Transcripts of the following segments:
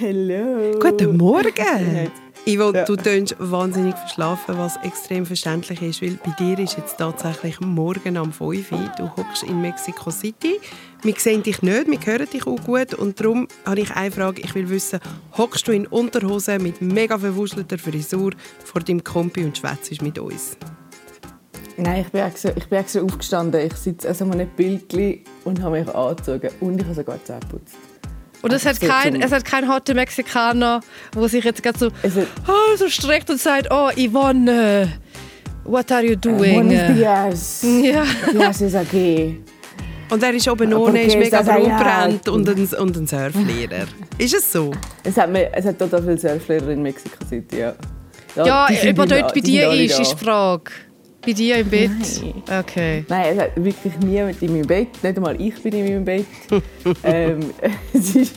Hello. Guten Morgen. Ivo, Ja. du tönst wahnsinnig verschlafen, was extrem verständlich ist, weil bei dir ist jetzt tatsächlich morgen am 5 Uhr. Du hockst in Mexico City. Wir sehen dich nicht, wir hören dich auch gut und darum habe ich eine Frage. Ich will wissen, hockst du in Unterhose mit mega verwuschelter Frisur vor deinem Kompi und schwätzt mit uns? Nein, ich bin, extra, ich bin extra aufgestanden. Ich sitze also an einem Bildchen und habe mich angezogen. Und ich habe sogar Zähne geputzt. Und es hat, so kein, es hat kein hotter Mexikaner, der sich jetzt gerade so, oh, so streckt und sagt, oh, Yvonne, what are you doing? Buenos días. Ja. Yes, is okay. Und er ist oben ohne, ist mega das- ja. verbrannt und ein, und ein Surflehrer. ist es so? Es hat, mir, es hat total viele Surflehrer in Mexico City, ja. Ja, die sind ob er dort bei dir ist, da. ist die Frage. Bei dir im Bett? Nein. Okay. Nein, es hat wirklich niemand in meinem Bett. Nicht einmal ich bin in meinem Bett. ähm, es ist,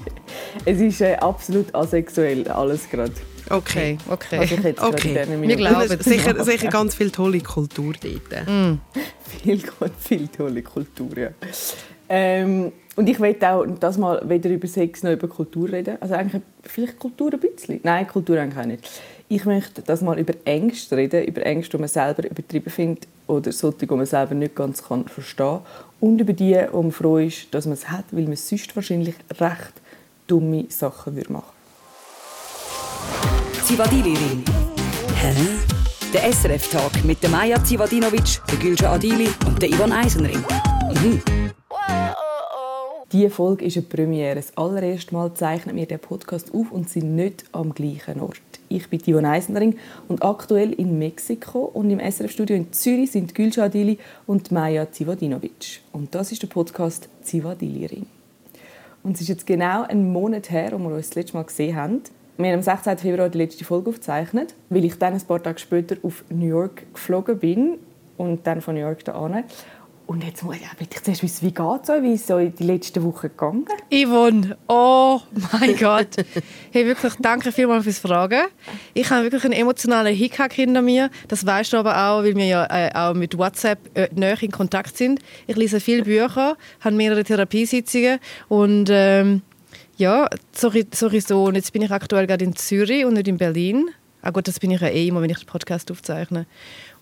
es ist äh, absolut asexuell, alles gerade. Okay. Okay, okay. ich Okay. Wir glauben es. sicher, sicher ganz viel tolle Kultur dort. viel, viel tolle Kultur, ja. Ähm, und ich will auch das mal weder über Sex noch über Kultur reden. Also eigentlich vielleicht Kultur ein bisschen. Nein, Kultur eigentlich auch nicht. Ich möchte das mal über Ängste reden, über Ängste, die man selber übertrieben findet oder solche, die man selber nicht ganz kann verstehen Und über die, wo man froh ist, dass man es hat, weil man sonst wahrscheinlich recht dumme Sachen würde machen Zivadili-Ring. Hä? Der SRF-Tag mit der Maja Zivadinovic, der Gülşah Adili und der Ivan Eisenring. Diese Folge ist eine Premiere. Das allererste Mal zeichnen wir den Podcast auf und sind nicht am gleichen Ort. Ich bin Tivon Eisenring und aktuell in Mexiko und im SRF-Studio in Zürich sind Gülşah Adili und Maja Zivadinovic. Und das ist der Podcast Zivadili Ring. Und es ist jetzt genau ein Monat her, wo wir uns das letzte Mal gesehen haben. Wir haben am 16. Februar die letzte Folge aufgezeichnet, weil ich dann ein paar Tage später auf New York geflogen bin und dann von New York an. Und jetzt muss ich zuerst wissen, wie geht es euch? Wie ist euch die letzten Wochen gegangen? Yvonne, oh mein Gott. Hey, wirklich, danke vielmals fürs Fragen. Ich habe wirklich einen emotionalen Hickhack hinter mir. Das weißt du aber auch, weil wir ja äh, auch mit WhatsApp äh, näher in Kontakt sind. Ich lese viele Bücher, habe mehrere Therapiesitzungen und ähm, ja, sorry, sorry so. Und jetzt bin ich aktuell gerade in Zürich und nicht in Berlin. Ah gut, das bin ich ja eh immer, wenn ich den Podcast aufzeichne.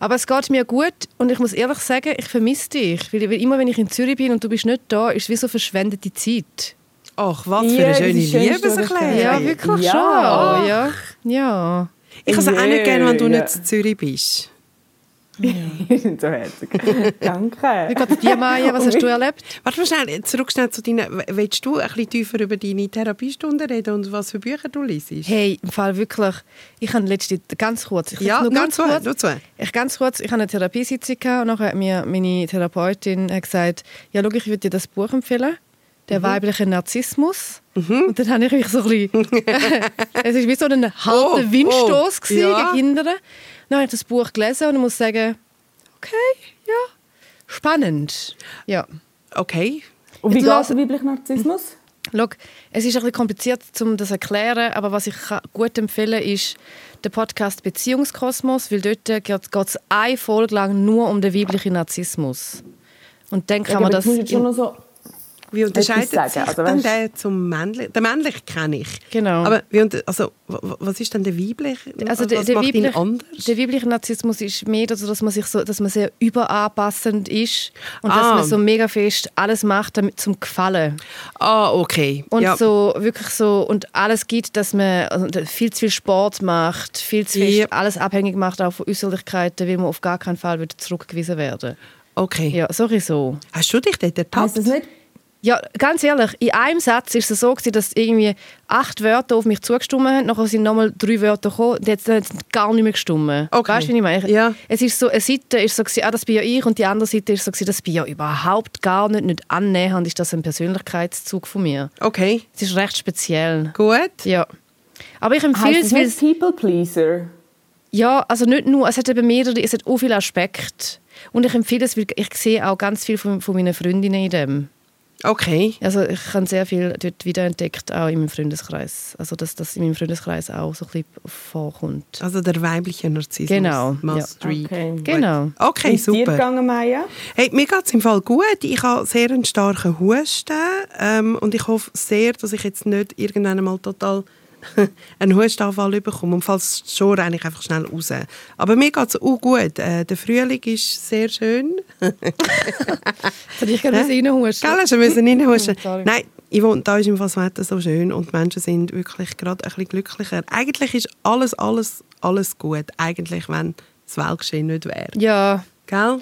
Aber es geht mir gut und ich muss ehrlich sagen, ich vermisse dich. Weil weil immer, wenn ich in Zürich bin und du bist nicht da, ist es wie so verschwendete Zeit. Ach, was für eine schöne schön, Liebeserklärung. Ja, Ja, wirklich Ja. schon. Ja. ja. Ich habe es auch nicht gerne, wenn du Ja. nicht in Zürich bist. Ihr seid so herzig. Danke. Wie geht es dir, Maya? Was hast du erlebt? Warte mal schnell, zurück schnell zu deinen... Willst du ein bisschen tiefer über deine Therapiestunden reden und was für Bücher du liest? Hey, im Fall wirklich, ich habe letzte ganz kurz, ich Ja, nur ganz zwei, kurz, nur zwei. Ich ganz kurz, ich hatte eine Therapiesitzung gehabt und nachher hat mir meine Therapeutin hat gesagt, ja, schau, ich würde dir das Buch empfehlen, der Mhm. weibliche Narzissmus. Und dann habe ich mich so ein bisschen, es ist wie so ein harter Oh, Windstoß oh, ja. gegen hinten. Dann habe ich das Buch gelesen und ich muss sagen, okay, ja, spannend. Ja. Okay. Und wie geht lass- der weibliche Narzissmus? Schau, es ist ein bisschen kompliziert, um das zu erklären, aber was ich gut empfehlen ist der Podcast Beziehungskosmos, weil dort geht es eine Folge lang nur um den weiblichen Narzissmus. Und dann kann Ja, man das... jetzt musst du jetzt schon noch so... Wie unterscheidet sagen, sich also dann der zum männlichen? Der männliche kenne ich. Genau. Aber wie, also, was ist denn der weibliche? also der, was der, macht ihn weibliche, anders? der weibliche Narzissmus ist mehr, also, dass man sich so, dass man sehr überanpassend ist und dass Ah. man so mega fest alles macht, damit zum Gefallen. Ah, okay. Und ja. so wirklich so und alles gibt, dass man also, viel zu viel Sport macht, viel zu fest Ja. alles abhängig macht auch von Äußerlichkeiten, weil man auf gar keinen Fall wieder zurückgewiesen werden. Okay. Ja, sowieso. Hast du dich dort ertappt? Heißt das nicht? Ja, ganz ehrlich, in einem Satz ist es so gewesen, dass irgendwie acht Wörter auf mich zugestimmt haben, nachher sind nochmal drei Wörter gekommen, und jetzt hat es gar nicht mehr gestimmt. Okay. Weißt du, wie ich meine? Ja. Es ist so, eine Seite ist so gewesen, ah, das bin ja ich und die andere Seite ist so gewesen, das bin ja überhaupt gar nicht, nicht annähernd, ist das ein Persönlichkeitszug von mir. Okay, Es ist recht speziell. gut. Ja. Aber ich empfehle Heißt es, weil nicht People Pleaser? ja, also nicht nur, es hat eben mehrere, es hat auch viele Aspekte. Und ich empfehle es, weil ich sehe auch ganz viel von, von meinen Freundinnen in dem. Okay. Also ich habe sehr viel dort wiederentdeckt, auch in meinem Freundeskreis. Also dass das in meinem Freundeskreis auch so ein bisschen vorkommt. Also der weibliche Narzissmus. Genau, Must ja. read. Okay. Genau. Okay, Wie ist dir super. gegangen, Maya? Hey, mir geht es im Fall gut. Ich habe sehr einen starken Husten ähm, und ich hoffe sehr, dass ich jetzt nicht irgendwann einmal total einen Hustanfall bekomme. Und falls schon, renne ich einfach schnell raus. Aber mir geht es auch gut. Äh, der Frühling ist sehr schön. Soll ich gerne reinhusten? Gell, hast du müssen reinhusten? Nein, ich wohne, da ist im Fall das Wetter so schön und die Menschen sind wirklich gerade ein bisschen glücklicher. Eigentlich ist alles, alles, alles gut. Eigentlich, wenn das Weltgeschehen nicht wäre. Ja, Gell?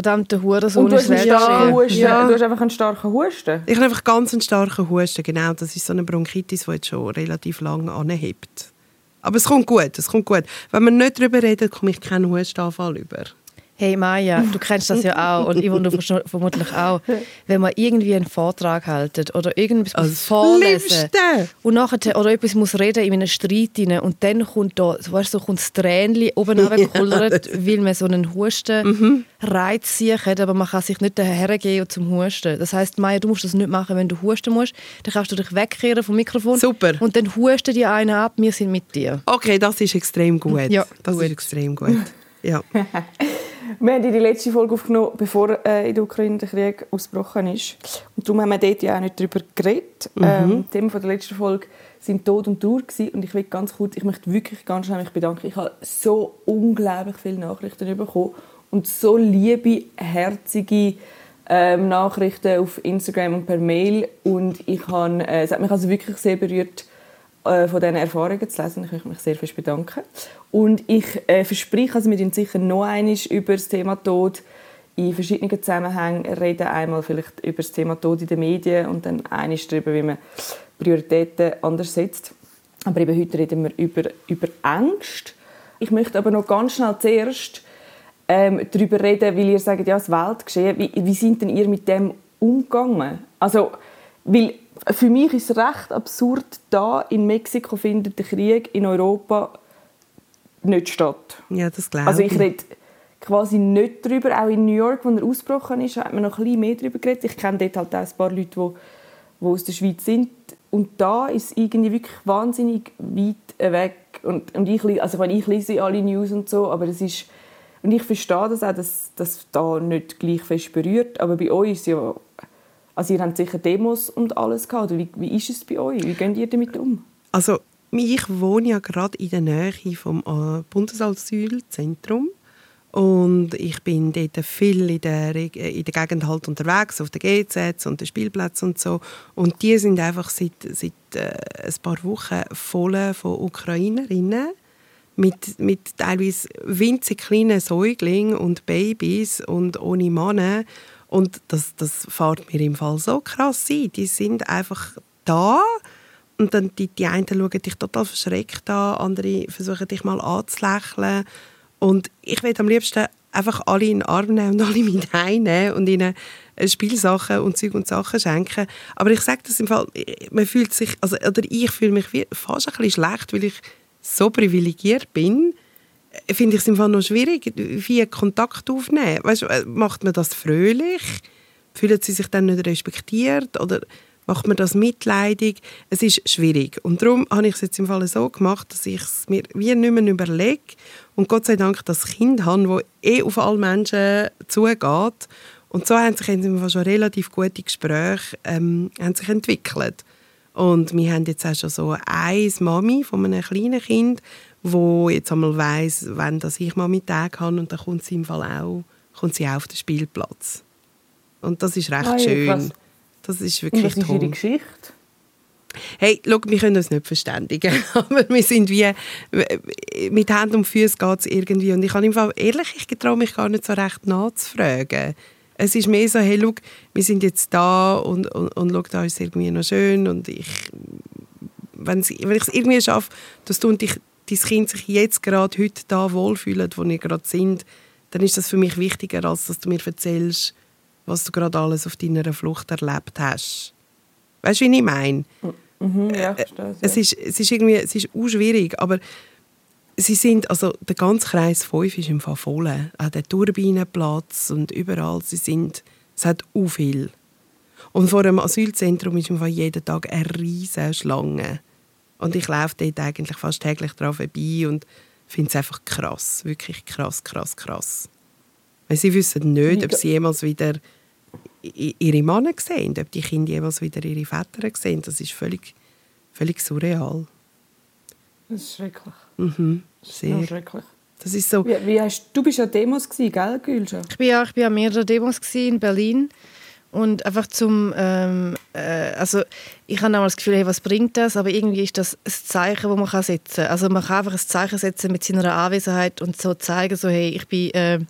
Verdammte Hurensohn Und du ist hast, einen starken. Husten. Ja. du hast einfach einen starken Husten. Ich habe einfach ganz einen starken Husten, genau. Das ist so eine Bronchitis, die jetzt schon relativ lange anhebt. Aber es kommt gut, es kommt gut. Wenn man nicht darüber redet, komme ich keinen Hustenanfall über. Hey Maya, du kennst das ja auch und ich und du vermutlich auch. Wenn man irgendwie einen Vortrag haltet oder irgendwas muss Als vorlesen Liebste. und nachher oder etwas muss reden in einem Streit rein und dann kommt da, weißt, du, so kommt das Tränchen oben runtergekullert, weil man so einen Husten Reiz sich hat, aber man kann sich nicht hergeben zum Husten. Das heißt, Maya, du musst das nicht machen, wenn du husten musst. Dann kannst du dich wegkehren vom Mikrofon Super. und dann husten die einen ab, wir sind mit dir. Okay, das ist extrem gut. Ja, das gut. ist extrem gut. Ja. Wir haben die letzte Folge aufgenommen, bevor äh, in der Ukraine der Krieg ausgebrochen ist. Und darum haben wir dort ja auch nicht darüber geredet. Ähm, Thema von der letzten Folge sind Tod und gewesen. Und ich will ganz kurz, ich möchte wirklich ganz schnell mich bedanken. Ich habe so unglaublich viele Nachrichten bekommen und so liebe, herzige ähm, Nachrichten auf Instagram und per Mail. Und ich habe, äh, es hat mich also wirklich sehr berührt, äh, von diesen Erfahrungen zu lesen. Ich möchte mich sehr fest bedanken. Und ich äh, verspreche, also wir werden sicher noch einmal über das Thema Tod in verschiedenen Zusammenhängen reden. Einmal vielleicht über das Thema Tod in den Medien und dann eines darüber, wie man Prioritäten anders setzt. Aber eben heute reden wir über, über Angst. Ich möchte aber noch ganz schnell zuerst ähm, darüber reden, weil ihr sagt, ja, das Weltgeschehen, wie, wie sind denn ihr mit dem umgegangen? Also, weil für mich ist es recht absurd, da in Mexiko findet der Krieg in Europa nicht statt. ja, das glaube Also ich rede quasi nicht darüber. Auch in New York, wo er ausgebrochen ist, hat man noch ein bisschen mehr darüber geredet. Ich kenne dort halt auch ein paar Leute, die, die aus der Schweiz sind. Und da ist es irgendwie wirklich wahnsinnig weit weg. Und, und ich, also ich, meine, ich lese alle News und so, aber es ist... Und ich verstehe das auch, dass das da nicht gleich fest berührt. Aber bei euch ist ja... Also ihr habt sicher Demos und alles gehabt. Wie, wie ist es bei euch? Wie geht ihr damit um? Also, ich wohne ja gerade in der Nähe vom äh, Bundesasylzentrum. Und ich bin dort viel in der, äh, in der Gegend halt unterwegs, auf den GZ und den Spielplätzen und so. Und die sind einfach seit, seit äh, ein paar Wochen voll von Ukrainerinnen mit, mit teilweise winzig kleinen Säuglingen und Babys und ohne Mann. Und das, das fährt mir im Fall so krass ein. Die sind einfach da und dann die, die einen schauen dich total verschreckt an, andere versuchen dich mal anzulächeln. Und ich will am liebsten einfach alle in den Arm nehmen und alle mit heimnehmen und ihnen äh, Spielsachen und Zeug und Sachen schenken. Aber ich sage das im Fall, äh, man fühlt sich, also, oder ich fühle mich fast ein bisschen schlecht, weil ich so privilegiert bin, finde ich es im Fall noch schwierig, wie Kontakt aufnehmen. Weißt, äh, macht man das fröhlich? Fühlen sie sich dann nicht respektiert? Oder macht man das mitleidig? Es ist schwierig. Und darum habe ich es jetzt im Fall so gemacht, dass ich es mir wie nicht mehr überlege und Gott sei Dank das Kind habe, das eh auf alle Menschen zugeht. Und so haben sich im Fall schon relativ gute Gespräche ähm, haben sich entwickelt. Und wir haben jetzt auch schon so eine Mami von einem kleinen Kind, wo jetzt einmal weiss, wenn das ich Mami-Tag habe und dann kommt sie im Fall auch, kommt sie auch auf den Spielplatz. Und das ist recht Ah schön. krass. Das ist Und wirklich was ist toll. ihre Geschichte? Hey, schau, wir können uns nicht verständigen, aber wir sind wie, mit Händen und Füßen geht es irgendwie. Und ich habe im Fall, ehrlich, ich getraue mich gar nicht so recht nachzufragen. Es ist mehr so, hey, schau, wir sind jetzt da und, und, und schau, da ist es irgendwie noch schön und ich, wenn, ich es irgendwie schaffe, dass du und ich, dein Kind sich jetzt gerade heute da wohlfühlen, wo wir gerade sind, dann ist das für mich wichtiger, als dass du mir erzählst, was du gerade alles auf deiner Flucht erlebt hast. Weißt du, wie ich meine? Mhm, ja, ich verstehe Es ist, es ist irgendwie, es ist auch schwierig, aber sie sind, also der ganze Kreis 5 ist im Fall voll. Auch der Turbinenplatz und überall, sie sind, es hat auch viel. Und vor dem Asylzentrum ist im Fall jeden Tag eine riesige Schlange. Und ich laufe dort eigentlich fast täglich drauf vorbei und finde es einfach krass, wirklich krass, krass, krass. Weil sie wissen nicht, ob sie jemals wieder ihre Männer sehen, ob die Kinder jemals wieder ihre Väter sehen. Das ist völlig, völlig surreal. Das ist schrecklich. Mhm, sehr. schrecklich. Das ist so. Wie, wie hast, du bist ja Demos gewesen, gell, Gülscha? Ich bin ja, ich bin an mehreren Demos in Berlin und einfach zum, ähm, äh, also ich habe auch das Gefühl, hey, was bringt das? Aber irgendwie ist das ein Zeichen, das man setzen kann. Also man kann einfach ein Zeichen setzen mit seiner Anwesenheit und so zeigen, so hey, ich bin äh,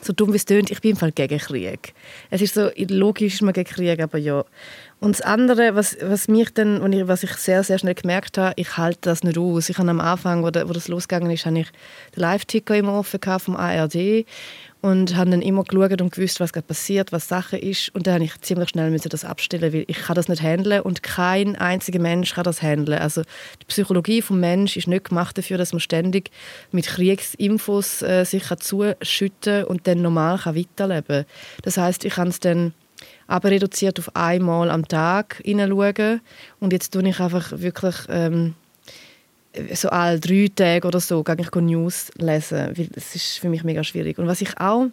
so dumm wie es tönt, ich bin im Fall gegen Krieg. Es ist so logisch, ist man gegen Krieg, aber ja. Und das andere, was, was mich dann, ich, was ich sehr, sehr schnell gemerkt habe, ich halte das nicht aus. Ich habe am Anfang, wo, das losgegangen ist, habe ich den Live-Ticker immer offen vom ARD und habe dann immer geschaut und gewusst, was gerade passiert, was Sache ist. Und dann habe ich ziemlich schnell das abstellen, weil ich kann das nicht handeln und kein einziger Mensch kann das handeln. Also die Psychologie vom Mensch ist nicht gemacht dafür, dass man ständig mit Kriegsinfos äh, sich kann zuschütten und dann normal kann weiterleben. Das heißt, ich kann es dann aber reduziert auf einmal am Tag hineinschauen. Und jetzt tue ich einfach wirklich ähm, so alle drei Tage oder so ich News lesen, weil es ist für mich mega schwierig. Und was ich auch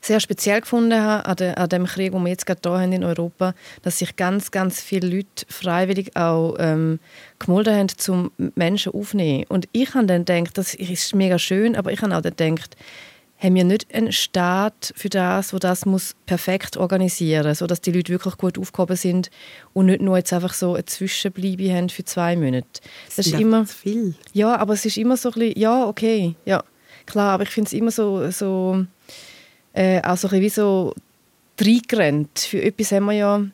sehr speziell gefunden habe an, de, dem Krieg, den wir jetzt gerade hier haben in Europa, dass sich ganz, ganz viele Leute freiwillig auch ähm, gemolden haben, um Menschen aufzunehmen. Und ich habe dann gedacht, das ist mega schön, aber ich habe auch dann gedacht, haben wir nicht einen Staat für das, wo das muss perfekt organisieren muss, sodass die Leute wirklich gut aufgehoben sind und nicht nur jetzt einfach so ein Zwischenbleibe haben für zwei Monate. Das ist Ja, immer... viel. Ja, aber es ist immer so ein bisschen, ja, okay, ja, klar, aber ich finde es immer so, so äh, auch so ein bisschen wie so reingerannt. Für etwas haben wir ja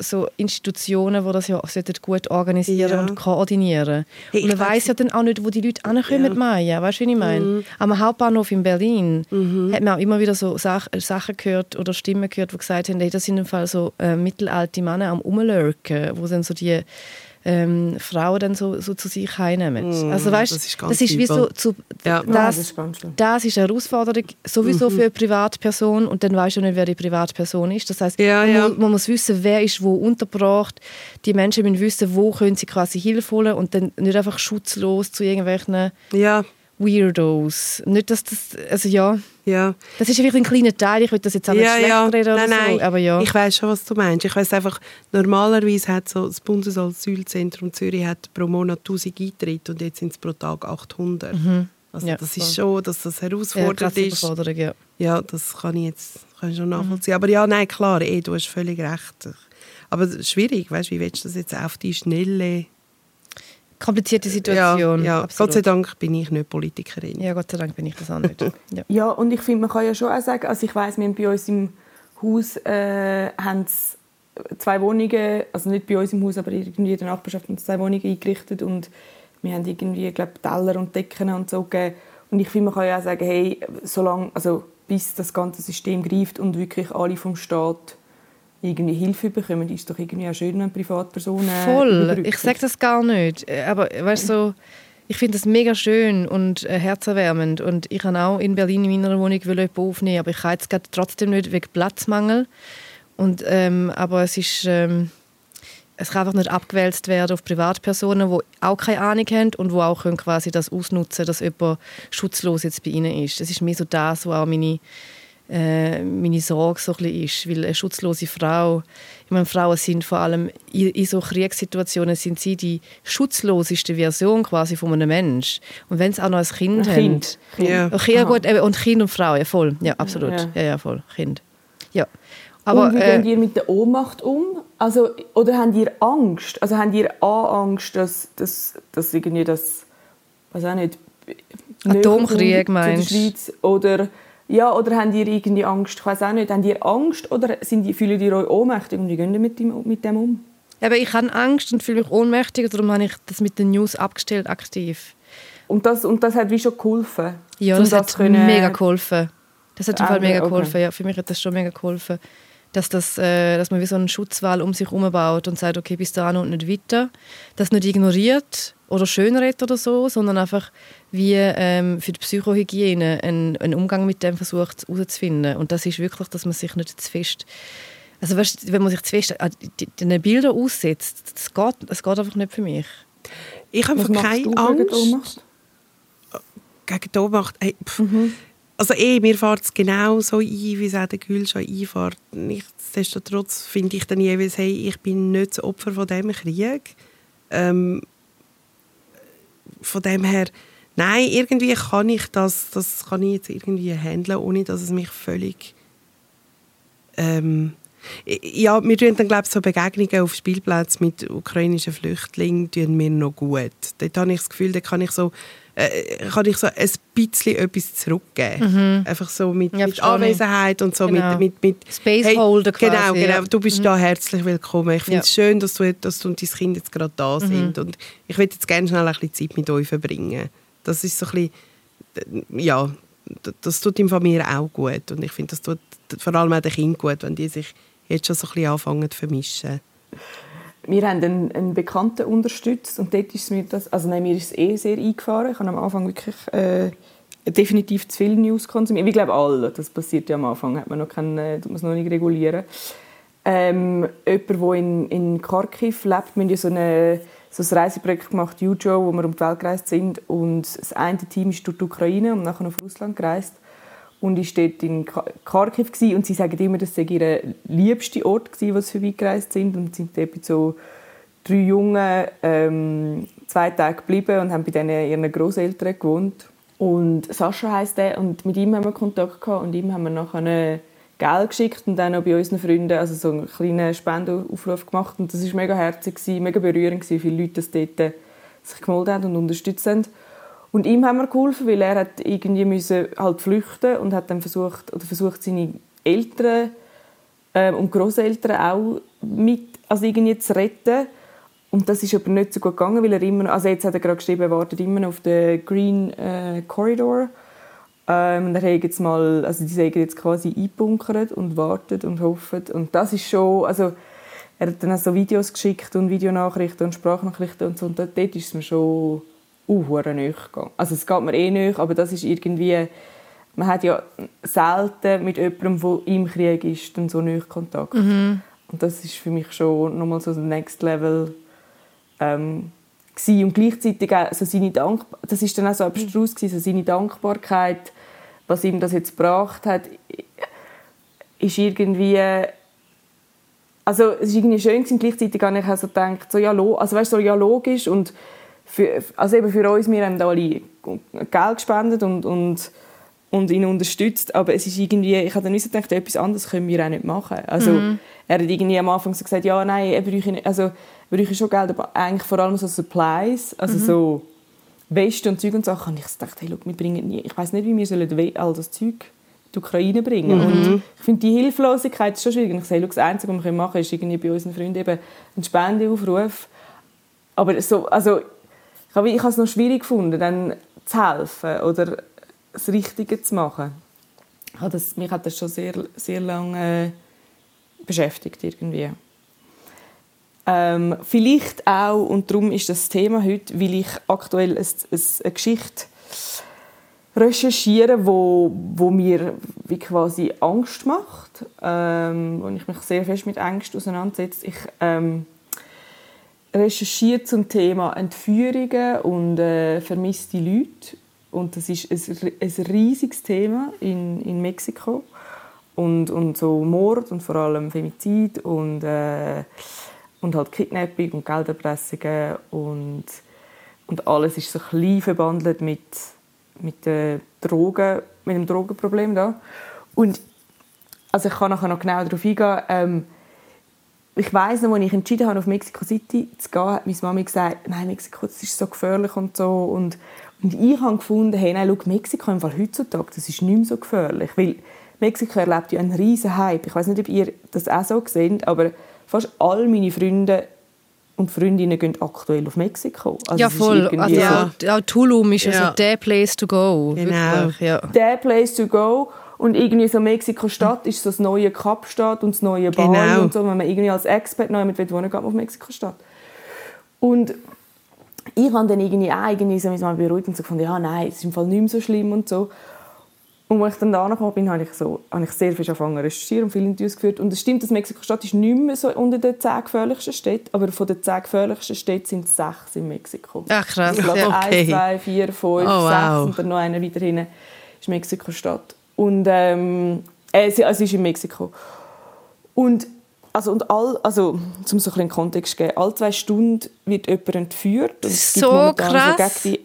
so Institutionen, die das ja gut organisieren Ja. und koordinieren. Hey, und man weiß ja dann auch nicht, wo die Leute ankommen, Ja. Maya. Weißt du, wie ich meine? Mhm. Am Hauptbahnhof in Berlin hat man auch immer wieder so Sach Sachen gehört oder Stimmen gehört, die gesagt haben, hey, das sind im Fall so äh, mittelalte Männer am Umlurken, wo dann so die ähm, Frauen dann so, so zu sich heimnehmen. Mm, also weißt, das ist ganz das ist wie so zu, Ja. das, Nein, das ist das ist eine Herausforderung sowieso Mhm. für eine Privatperson und dann weißt du nicht, wer die Privatperson ist. Das heißt, Ja, man, ja. Muss, man muss wissen, wer ist wo untergebracht. Die Menschen müssen wissen, wo können sie quasi Hilfe holen und dann nicht einfach schutzlos zu irgendwelchen Ja, Weirdos. Nicht, dass das, also ja, ja. das ist einfach ein kleiner Teil. Ich will das jetzt auch nicht ja, schlecht ja. reden nein, nein. so, aber ja. Ich weiß schon, was du meinst. Ich weiß einfach, normalerweise hat so das Bundesasylzentrum Zürich hat pro Monat 1000 Eintritte und jetzt sind es pro Tag 800. Also Ja, das voll. ist schon, dass das ja, herausfordernd krasse ist. Ja. Ja, das kann ich jetzt kann ich schon nachvollziehen. Aber ja, nein, klar, eh, du hast völlig recht. Aber schwierig, weißt du, wie willst du das jetzt auf die Schnelle... Komplizierte Situation. Ja, ja. Gott sei Dank bin ich nicht Politikerin. Ja, Gott sei Dank bin ich das auch nicht. Ja. Ja, und ich finde, man kann ja schon auch sagen, also ich weiss, wir haben bei uns im Haus äh, haben zwei Wohnungen, also nicht bei uns im Haus, aber irgendwie in der Nachbarschaft haben zwei Wohnungen eingerichtet und wir haben irgendwie, glaube Teller und Decken und so gegeben. Und ich finde, man kann ja auch sagen, hey, solange, also bis das ganze System greift und wirklich alle vom Staat irgendwie Hilfe bekommen, ist doch irgendwie auch schön, wenn Privatpersonen Voll. überbrücken. Ich sage das gar nicht. Äh, Aber weißt, so, ich finde das mega schön und äh, herzerwärmend. Und ich kann auch in Berlin in meiner Wohnung will jemanden aufnehmen, aber ich kann jetzt gerade trotzdem nicht wegen Platzmangel. Und, ähm, aber es ist... Ähm, es kann einfach nicht abgewälzt werden auf Privatpersonen, die auch keine Ahnung haben und die auch können quasi das ausnutzen dass jemand schutzlos jetzt bei ihnen ist. Das ist mir so das, was auch meine, äh, meine Sorge so ein bisschen ist. Weil eine schutzlose Frau, ich meine, Frauen sind vor allem in, in so Kriegssituationen sind sie die schutzloseste Version quasi von einem Mensch. Und wenn sie auch noch ein Kind, Ein Kind. haben. Ja. Okay, ja gut, und Kind und Frau, ja voll. Ja, absolut. Ja. Ja, ja, voll. Kind. Ja. Aber, und wie äh, geht ihr mit der Ohnmacht um? Also, oder habt ihr Angst? Also habt ihr A, Angst, dass, dass, dass irgendwie das, weiß auch nicht, Atomkrieg, meinst Schweiz? Oder, ja, oder habt ihr irgendwie Angst, ich weiß auch nicht, habt ihr Angst oder sind die, fühlt ihr euch ohnmächtig und wie geht ihr mit dem, mit dem um? Aber ich habe Angst und fühle mich ohnmächtig, darum habe ich das mit den News abgestellt, aktiv. Und das, und das hat wie schon geholfen? Ja, um das, hat können- mega geholfen. Das hat im Fall Ah, mega okay. geholfen. Ja, für mich hat das schon mega geholfen. Dass, das, äh, dass man wie so einen Schutzwall um sich herum baut und sagt, okay, bis dahin und nicht weiter. Das nicht ignoriert oder schönredet oder so, sondern einfach wie ähm, für die Psychohygiene einen, einen Umgang mit dem versucht herauszufinden. Und das ist wirklich, dass man sich nicht zu fest also weißt, wenn man sich zu fest die- den Bildern aussetzt, das geht, das geht einfach nicht für mich. Ich habe einfach keine Angst. Gegen die Ohnmacht. Hey. Mhm. Also eh, mir fährt es genau so ein, wie es auch der Gül schon einfährt. Nichtsdestotrotz finde ich dann jeweils, hey, ich bin nicht das Opfer von diesem Krieg. Ähm, von dem her, nein, irgendwie kann ich das, das kann ich jetzt irgendwie handeln, ohne dass es mich völlig ähm, ja, wir tun dann, glaube ich, so Begegnungen auf Spielplätzen mit ukrainischen Flüchtlingen tun mir noch gut. Dort habe ich das Gefühl, da kann ich so, äh, kann ich so ein bisschen etwas zurückgeben. Mhm. Einfach so mit, ja, mit Anwesenheit und so genau. mit, mit, mit Spaceholder hey, Genau, genau. Ja. Du bist mhm. da herzlich willkommen. Ich finde es ja. schön, dass du, dass du und dein Kind jetzt gerade da mhm. sind und ich würde jetzt gerne schnell ein bisschen Zeit mit euch verbringen. Das ist so ein bisschen, ja, das tut ihm mir auch gut und ich finde, das tut vor allem auch den Kindern gut, wenn die sich jetzt schon so ein bisschen anfangen zu vermischen. Wir haben einen, einen Bekannten unterstützt und dort ist mir das, also nein, mir ist es eh sehr eingefahren. Ich habe am Anfang wirklich äh, definitiv zu viel News konsumiert. Ich glaube alle, das passiert ja am Anfang, hat man noch kein, äh, muss noch nicht regulieren. Ähm, jemand, der in, in Kharkiv lebt, wir haben ja so, eine, so ein Reiseprojekt gemacht, Jujo, wo wir um die Welt gereist sind und das eine Team ist durch die Ukraine und nachher auf Russland gereist und ich dort in Kharkiv und sie sagen immer, das sei ihr liebster Ort gewesen, wo sie vorbeigereist sind. Und sind dort mit so drei Jungen ähm, zwei Tage geblieben und haben bei denen ihren Großeltern gewohnt. Und Sascha heißt er und mit ihm haben wir Kontakt gehabt und ihm haben wir nachher Geld geschickt und dann auch bei unseren Freunden also so einen kleinen Spendenaufruf gemacht. Und das ist mega herzig mega berührend gewesen, viele Leute, die dort sich gemeldet haben und unterstützt haben und ihm haben wir geholfen, weil er hat irgendwie müssen halt flüchten und hat dann versucht oder versucht seine Eltern äh, und Großeltern auch mit also irgendwie zu retten. Und das ist aber nicht so gut gegangen, weil er immer also jetzt hat er gerade geschrieben, er wartet immer noch auf den Green äh, Corridor. Ähm, er hat jetzt mal, also die sagen jetzt quasi einbunkert und wartet und hofft und das ist schon, also er hat dann auch so Videos geschickt und Videonachrichten und Sprachnachrichten und so und dort ist es mir schon uh, nahe Also es geht mir eh nahe, aber das ist irgendwie... Man hat ja selten mit jemandem, der im Krieg ist, dann so nahe Kontakt. Mhm. Und das ist für mich schon nochmal so ein Next Level ähm, gewesen. und gleichzeitig auch so seine Dank das ist dann auch so abstrus gewesen, so seine Dankbarkeit, was ihm das jetzt gebracht hat, ist irgendwie also es ist irgendwie schön gewesen, gleichzeitig habe ich auch so gedacht, so ja, also weißt, so ja logisch und für, also eben für uns, wir haben da alle Geld gespendet und, und, und ihn unterstützt, aber es ist irgendwie, ich habe dann nicht gedacht, etwas anderes können wir auch nicht machen. Also mhm. er hat irgendwie am Anfang so gesagt, ja, nein, er bräuchte, nicht, also, er bräuchte schon Geld, aber eigentlich vor allem so Supplies, also mhm. so Weste und Zeug und Sachen. Und ich dachte, hey, look, wir bringen nie, ich weiß nicht, wie wir sollen all das Zeug in die Ukraine bringen. Mhm. Und ich finde, die Hilflosigkeit ist schon schwierig. Und ich sage, look, das Einzige, was wir machen können, ist irgendwie bei unseren Freunden eben einen Spendeaufruf. Aber so, also ich habe, es noch schwierig gefunden, dann zu helfen oder das Richtige zu machen. Das, mich hat das schon sehr, sehr lange äh, beschäftigt irgendwie. Ähm, vielleicht auch, und darum ist das Thema heute, weil ich aktuell eine, eine Geschichte recherchiere, wo, wo mir wie quasi Angst macht ähm, und ich mich sehr fest mit Angst auseinandersetze. Ich ähm, recherchiert zum Thema Entführungen und äh, vermisste Leute. Und das ist ein, ein riesiges Thema in, in Mexiko. Und, und so Mord und vor allem Femizid und, äh, und halt Kidnapping und Gelderpressungen und, und alles ist so klein verbandelt mit, mit, mit dem Drogenproblem da. Und also ich kann nachher noch genau darauf eingehen, ähm, ich weiß noch, als ich entschieden habe, auf Mexico City zu gehen, hat meine Mama gesagt, nein, Mexiko, das ist so gefährlich und so. Und, und ich habe gefunden, hey, nein, schau, Mexiko im Fall heutzutage, das ist nicht mehr so gefährlich. Weil Mexiko erlebt ja einen riesen Hype. Ich weiß nicht, ob ihr das auch so seht, aber fast all meine Freunde und Freundinnen gehen aktuell auf Mexiko. Also ja, voll. Also, ja. So, Tulum ist ja. also der Place to go. Genau. Wirklich, ja. Der Place to go. Und irgendwie so Mexiko-Stadt ist so das neue Kapstadt und das neue Bali genau. und so. Wenn man irgendwie als Expert noch mit wohnen geht man auf Mexiko-Stadt. Und ich habe dann irgendwie auch irgendwie so mich mal beruhigt und so gefunden, ja, nein, es ist im Fall nicht mehr so schlimm und so. Und als ich dann da gekommen bin, habe ich, so, habe ich sehr viel angefangen zu recherchieren und viele Interviews geführt. Und es stimmt, dass Mexiko-Stadt ist nicht mehr so unter den zehn gefährlichsten Städten, aber von den zehn gefährlichsten Städten sind es sechs in Mexiko. Ach krass, also, okay. Eins, zwei, vier, fünf, oh, wow. sechs und dann noch einer weiter hinten ist Mexiko-Stadt. Und ähm, äh, sie, also ist in Mexiko. Und also, und all, also, um so ein bisschen Kontext zu geben, alle zwei Stunden wird jemand entführt. Und so krass. So gegen die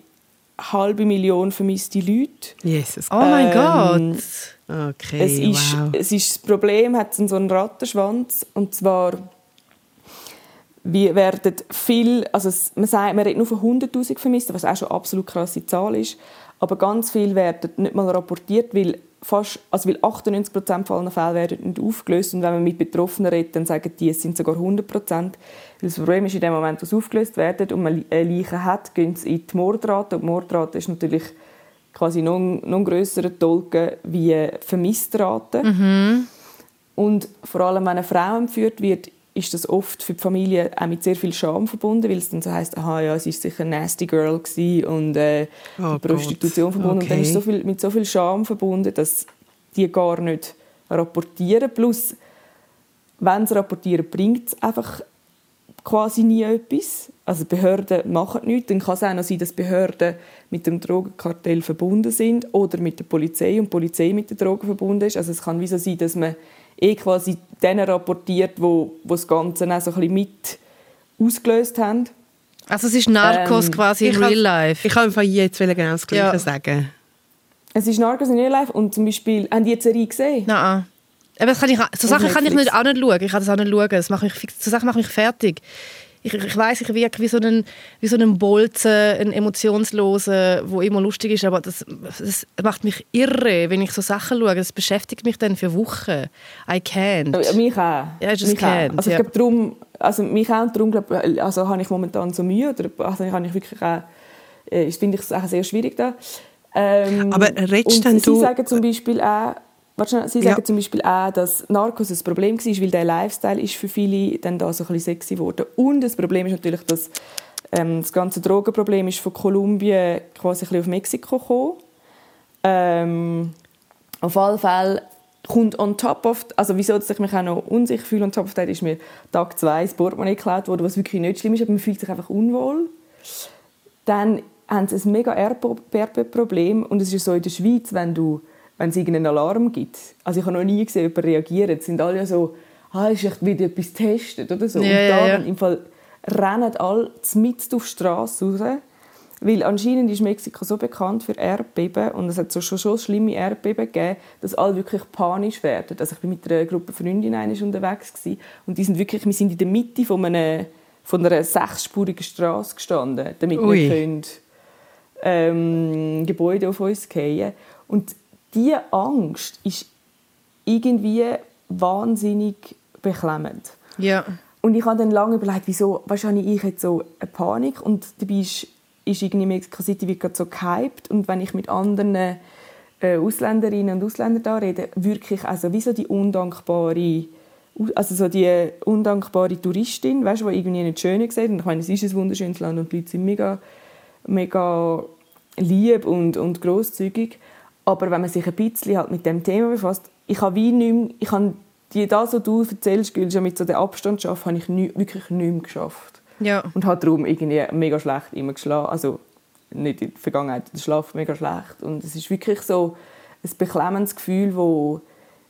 eine halbe Million vermisste Leute. Jesus. Oh mein Ähm, Gott. Okay, Es ist, wow. es ist das Problem, hat so einen Rattenschwanz und zwar wir werden viel, also es- man sagt, man redet nur von 100'000 Vermissten, was auch schon eine absolut krasse Zahl ist, aber ganz viel werden nicht mal rapportiert, weil fast, also weil 98% von allen Fällen werden nicht aufgelöst und wenn man mit Betroffenen redet, dann sagen die, es sind sogar 100%. Weil das Problem ist, in dem Moment, wo sie aufgelöst werden und man eine Leiche hat, gehen sie in die Mordrate und die Mordrate ist natürlich quasi noch, noch grösserer Tolken wie die Vermissrate. Und vor allem, wenn eine Frau entführt wird, ist das oft für die Familie auch mit sehr viel Scham verbunden, weil es dann so heisst, aha, ja, sie ist sicher eine nasty girl und äh, Oh Prostitution Gott. verbunden. Und dann ist Okay. so viel, mit so viel Scham verbunden, dass die gar nicht rapportieren. Plus, wenn sie rapportieren, bringt es einfach quasi nie etwas. Also die Behörden machen nichts. Dann kann es auch noch sein, dass Behörden mit dem Drogenkartell verbunden sind oder mit der Polizei und die Polizei mit den Drogen verbunden ist. Also es kann wie so sein, dass man eh quasi denen rapportiert, wo, wo das Ganze auch so ein bisschen mit ausgelöst haben. Also es ist Narcos Ähm, quasi in ich real life. Ich kann einfach jetzt genau das Gleiche Ja. sagen. Es ist Narcos in Real Life und zum Beispiel, haben die jetzt eine Serie gesehen? Nein. Aber das kann ich, so Sachen kann ich nicht, auch nicht schauen. Ich kann das auch nicht schauen. Das macht mich, so Sachen machen mich fertig. Ich, ich weiß, ich wirke wie so ein, wie so ein Bolzen, ein emotionsloser, wo immer lustig ist, aber das, das macht mich irre, wenn ich so Sachen schaue. Das beschäftigt mich dann für Wochen. I can't. Mich auch. Ja, I just mich auch. can't, Also ich ja. glaube, darum, also mich auch, und darum glaub, also habe ich momentan so Mühe, oder also habe ich wirklich auch, äh, finde ich es auch sehr schwierig da. Ähm, Aber redest und denn Sie du- sagen zum Beispiel auch, schnell, Sie Ja. sagen zum Beispiel auch, dass Narcos ein Problem war, weil der Lifestyle ist für viele dann da so ein bisschen sexy geworden. Und das Problem ist natürlich, dass ähm, das ganze Drogenproblem ist von Kolumbien quasi ein bisschen auf Mexiko gekommen. Ähm, auf alle Fälle kommt on top of, also wieso dass ich mich auch noch unsicher fühle, on top of that ist mir Tag 2 das Portemonnaie geklaut worden, was wirklich nicht schlimm ist, aber man fühlt sich einfach unwohl. Dann haben sie ein mega Erbe-Problem und es ist so in der Schweiz, wenn du wenn es irgendeinen Alarm gibt. Also ich habe noch nie gesehen, jemand reagiert. Es sind alle so, ah, ist echt wieder etwas getestet oder so. Ja, und ja, da ja. im Fall rennen alle mitten auf die Straße raus. Weil anscheinend ist Mexiko so bekannt für Erdbeben und es hat so schon, schon schlimme Erdbeben gegeben, dass alle wirklich panisch werden. Also ich bin mit einer Gruppe Freundinnen unterwegs gewesen, und die sind wirklich, wir sind in der Mitte von, einem, von einer sechsspurigen Straße gestanden, damit Ui. wir können, ähm, Gebäude auf uns fallen. Und diese Angst ist irgendwie wahnsinnig beklemmend. Ja. Und ich habe dann lange überlegt, wieso wahrscheinlich ich jetzt so eine Panik und dabei ist, ist irgendwie Mexico City wird gerade so gehypt und wenn ich mit anderen äh, Ausländerinnen und Ausländern da rede, wirklich also wie so die undankbare also so die undankbare Touristin, weißt du, die irgendwie nicht schön sieht und ich meine, es ist ein wunderschönes Land und die Leute sind mega mega lieb und, und grosszügig. Aber wenn man sich ein bisschen halt mit dem Thema befasst, ich habe wie nicht mehr, ich habe die, das, was du erzählst, schon mit so dem Abstand schaffen, habe ich nie, wirklich nicht mehr geschafft. Ja. Und habe darum irgendwie mega schlecht immer geschlafen. Also nicht in der Vergangenheit, der Schlaf mega schlecht. Und es ist wirklich so ein beklemmendes Gefühl, wo,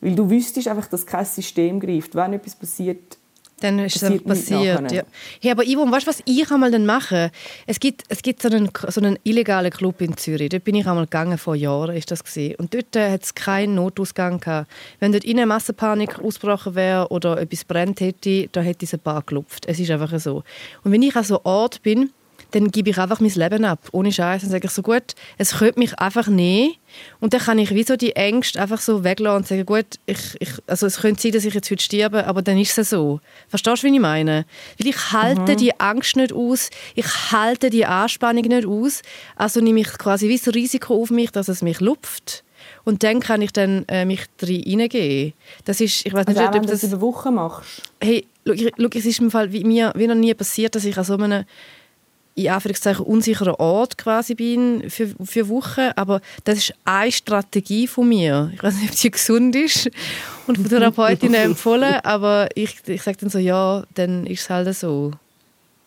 weil du wüsstest einfach, dass kein System greift. Wenn etwas passiert, Dann ist es Passiert einfach. Ja. Hey, aber Ivo, weißt du, was ich einmal dann mache? Es gibt, es gibt so, einen, so einen illegalen Club in Zürich. Dort bin ich einmal gegangen, vor Jahren ist das gewesen. Und dort äh, hat es keinen Notausgang gehabt. Wenn dort innen Massenpanik ausgebrochen wäre oder etwas brennt hätte, da hätte es ein paar geklopft. Es ist einfach so. Und wenn ich an so einem Ort bin, dann gebe ich einfach mein Leben ab, ohne Scheiß. Dann sage ich so, gut, es könnte mich einfach nehmen. Und dann kann ich wie so die Ängste einfach so weglassen und sagen, gut, ich, ich, also es könnte sein, dass ich jetzt heute sterbe, aber dann ist es so. Verstehst du, wie ich meine? Weil ich halte die Angst nicht aus, ich halte die Anspannung nicht aus, also nehme ich quasi wie das Risiko auf mich, dass es mich lupft. Und dann kann ich dann äh, mich reingeben. Das ist, ich weiß nicht, also ob du das das über Wochen machst. hey, schau, es ist im Fall wie mir wie noch nie passiert, dass ich an so einem in Anführungszeichen unsicheren Ort quasi bin für, für Wochen, aber das ist eine Strategie von mir. Ich weiß nicht, ob die gesund ist und von Therapeutinnen empfohlen, aber ich, ich sage dann so, ja, dann ist es halt so.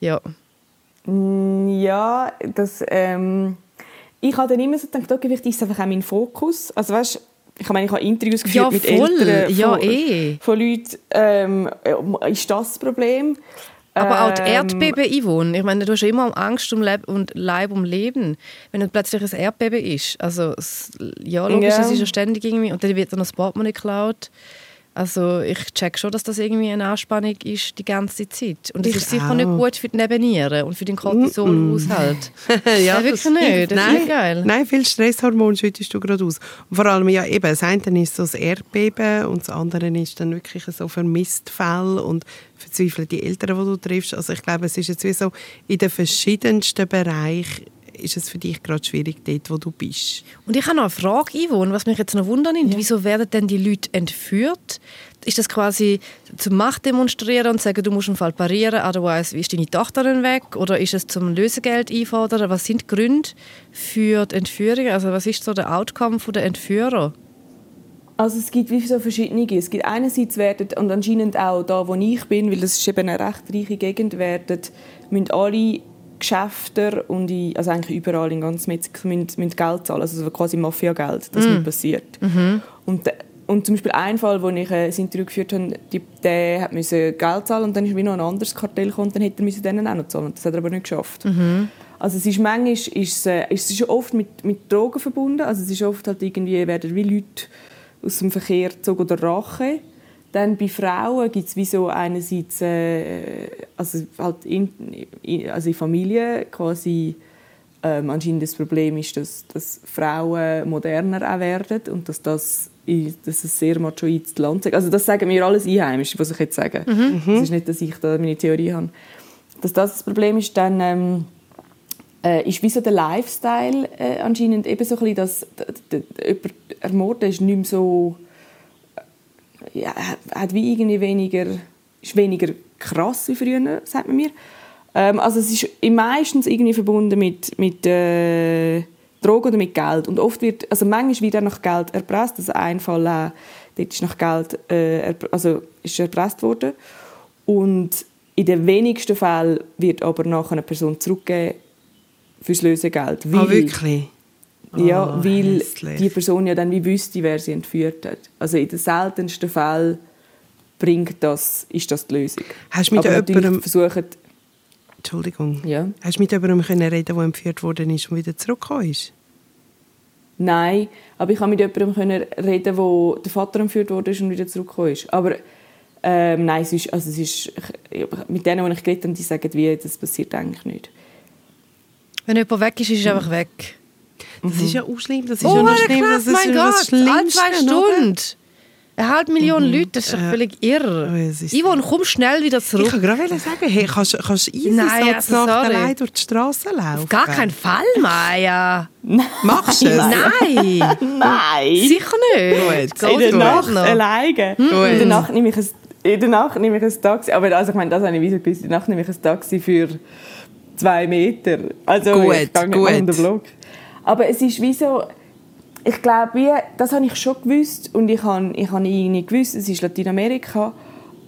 Ja. Ja, das, ähm, ich habe dann immer so gedacht, okay, vielleicht ist es einfach auch mein Fokus. Also weißt, ich meine, ich habe Interviews geführt Ja, mit voll. Eltern Ja, von, eh. von Leuten. Ähm, ist das das Problem? Aber auch die Ähm, Erdbeben einwohnen. Ich meine, du hast ja immer Angst um Leib und Leib um Leben, wenn dann plötzlich ein Erdbeben ist. Also es, ja, logisch, Ja. es ist ja ständig irgendwie und dann wird dann das Portemonnaie geklaut. Also ich check schon, dass das irgendwie eine Anspannung ist die ganze Zeit. Und es Ich ist sicher auch. nicht gut für die Nebennieren und für den Cortisolhaushalt. ja, Ja, wirklich das- nicht. Das nein, geil. Nein, viel Stresshormon schüttest du gerade aus. Und vor allem, ja, eben, das eine ist so das Erdbeben und das andere ist dann wirklich so Vermisstfälle und verzweifelte Eltern, die du triffst. Also ich glaube, es ist jetzt wie so, in den verschiedensten Bereichen ist es für dich gerade schwierig, dort, wo du bist. Und ich habe noch eine Frage, Yvonne, was mich jetzt noch wundern nimmt. Wieso werden denn die Leute entführt? Ist das quasi zum Macht demonstrieren und sagen, du musst einen Fall parieren, otherwise ist deine Tochter dann weg? Oder ist es zum Lösegeld einfordern? Was sind die Gründe für die Entführung? Also was ist so der Outcome der Entführer? Also es gibt wie so verschiedene. Es gibt einerseits werden, und anscheinend auch da, wo ich bin, weil das ist eben eine recht reiche Gegend, werden, müssen alle Geschäfte und in, also eigentlich überall in ganz Mexiko müssen, müssen Geld zahlen, also so quasi Mafia-Geld, das nicht passiert. Und, de- und zum Beispiel ein Fall, wo ich äh, ein Interview geführt habe, die, der hat müssen Geld zahlen und dann ist wie noch ein anderes Kartell gekommen und dann hätte er müssen denen auch noch zahlen. Das hat er aber nicht geschafft. Also es ist manchmal ist, es, äh, es ist oft mit, mit Drogen verbunden. Also es ist oft halt irgendwie werden wie Leute aus dem Verkehr gezogen oder Rache. Dann bei Frauen gibt es wie so einerseits äh, also halt in, in, also in Familie quasi ähm, anscheinend das Problem ist, dass, dass Frauen moderner auch werden und dass das dass es sehr machoides Land ist. Also das sagen mir alles Einheimische, was ich jetzt sage. Es ist nicht, dass ich da meine Theorie habe. Dass das das Problem ist, dann ähm, äh, ist wie so der Lifestyle äh, anscheinend eben so ein bisschen, dass jemand ermorden ist nicht mehr so ja, hat wie irgendwie weniger ist weniger krass wie früher, sagt man mir. Ähm, also es ist meistens irgendwie verbunden mit, mit äh, Drogen oder mit Geld. Und oft wird, also manchmal wird auch nach Geld erpresst. Also ein Fall auch, dort ist nach Geld äh, also ist erpresst worden. Und in den wenigsten Fällen wird aber nachher eine Person zurückgegeben fürs Lösegeld. Ah, weil- wirklich? Ja, Ah, weil hässlich. die Person ja dann wie wüsste, wer sie entführt hat. Also in den seltensten Fällen bringt das, ist das die Lösung. Hast du mit Aber jemandem- versuchen, Entschuldigung. ja, Hast du mit jemandem können reden, der entführt worden ist und wieder zurückgekommen ist? nein, aber ich konnte mit jemandem können reden, wo der Vater entführt wurde und wieder zurückgekommen ist. Aber ähm, nein, es ist, also es ist, ich, mit denen, die ich geredet habe, die sagen, wie, das passiert eigentlich nicht. Wenn jemand weg ist, ist er einfach weg. Das ist ja auch schlimm. Das ist Oh, ja noch schlimm. krass, das ist mein ja das Gott, alle Schlimmste, zwei? Stunden. Eine halbe Million Leute, das ist doch völlig irre. Oh, Yvonne, komm schnell wieder Ich zurück. kann gerade sagen, hey, kannst, kannst du easy Nein, also allein durch die Straße laufen? Auf gar keinen Fall, Maya. Machst du es? Nein, Nein! sicher nicht. Gut. in der Nacht noch. alleine. In der Nacht nehme ich ein, in der Nacht nehme ich ein Taxi. Aber also, ich meine, das habe ich wieder gewusst. In der Nacht nehme ich ein Taxi für zwei Meter. Also Gut, ich gehe nicht gut. den Block. Aber es ist wie so, ich glaube, das habe ich schon gewusst und ich habe, ich habe irgendwie gewusst, es ist Lateinamerika,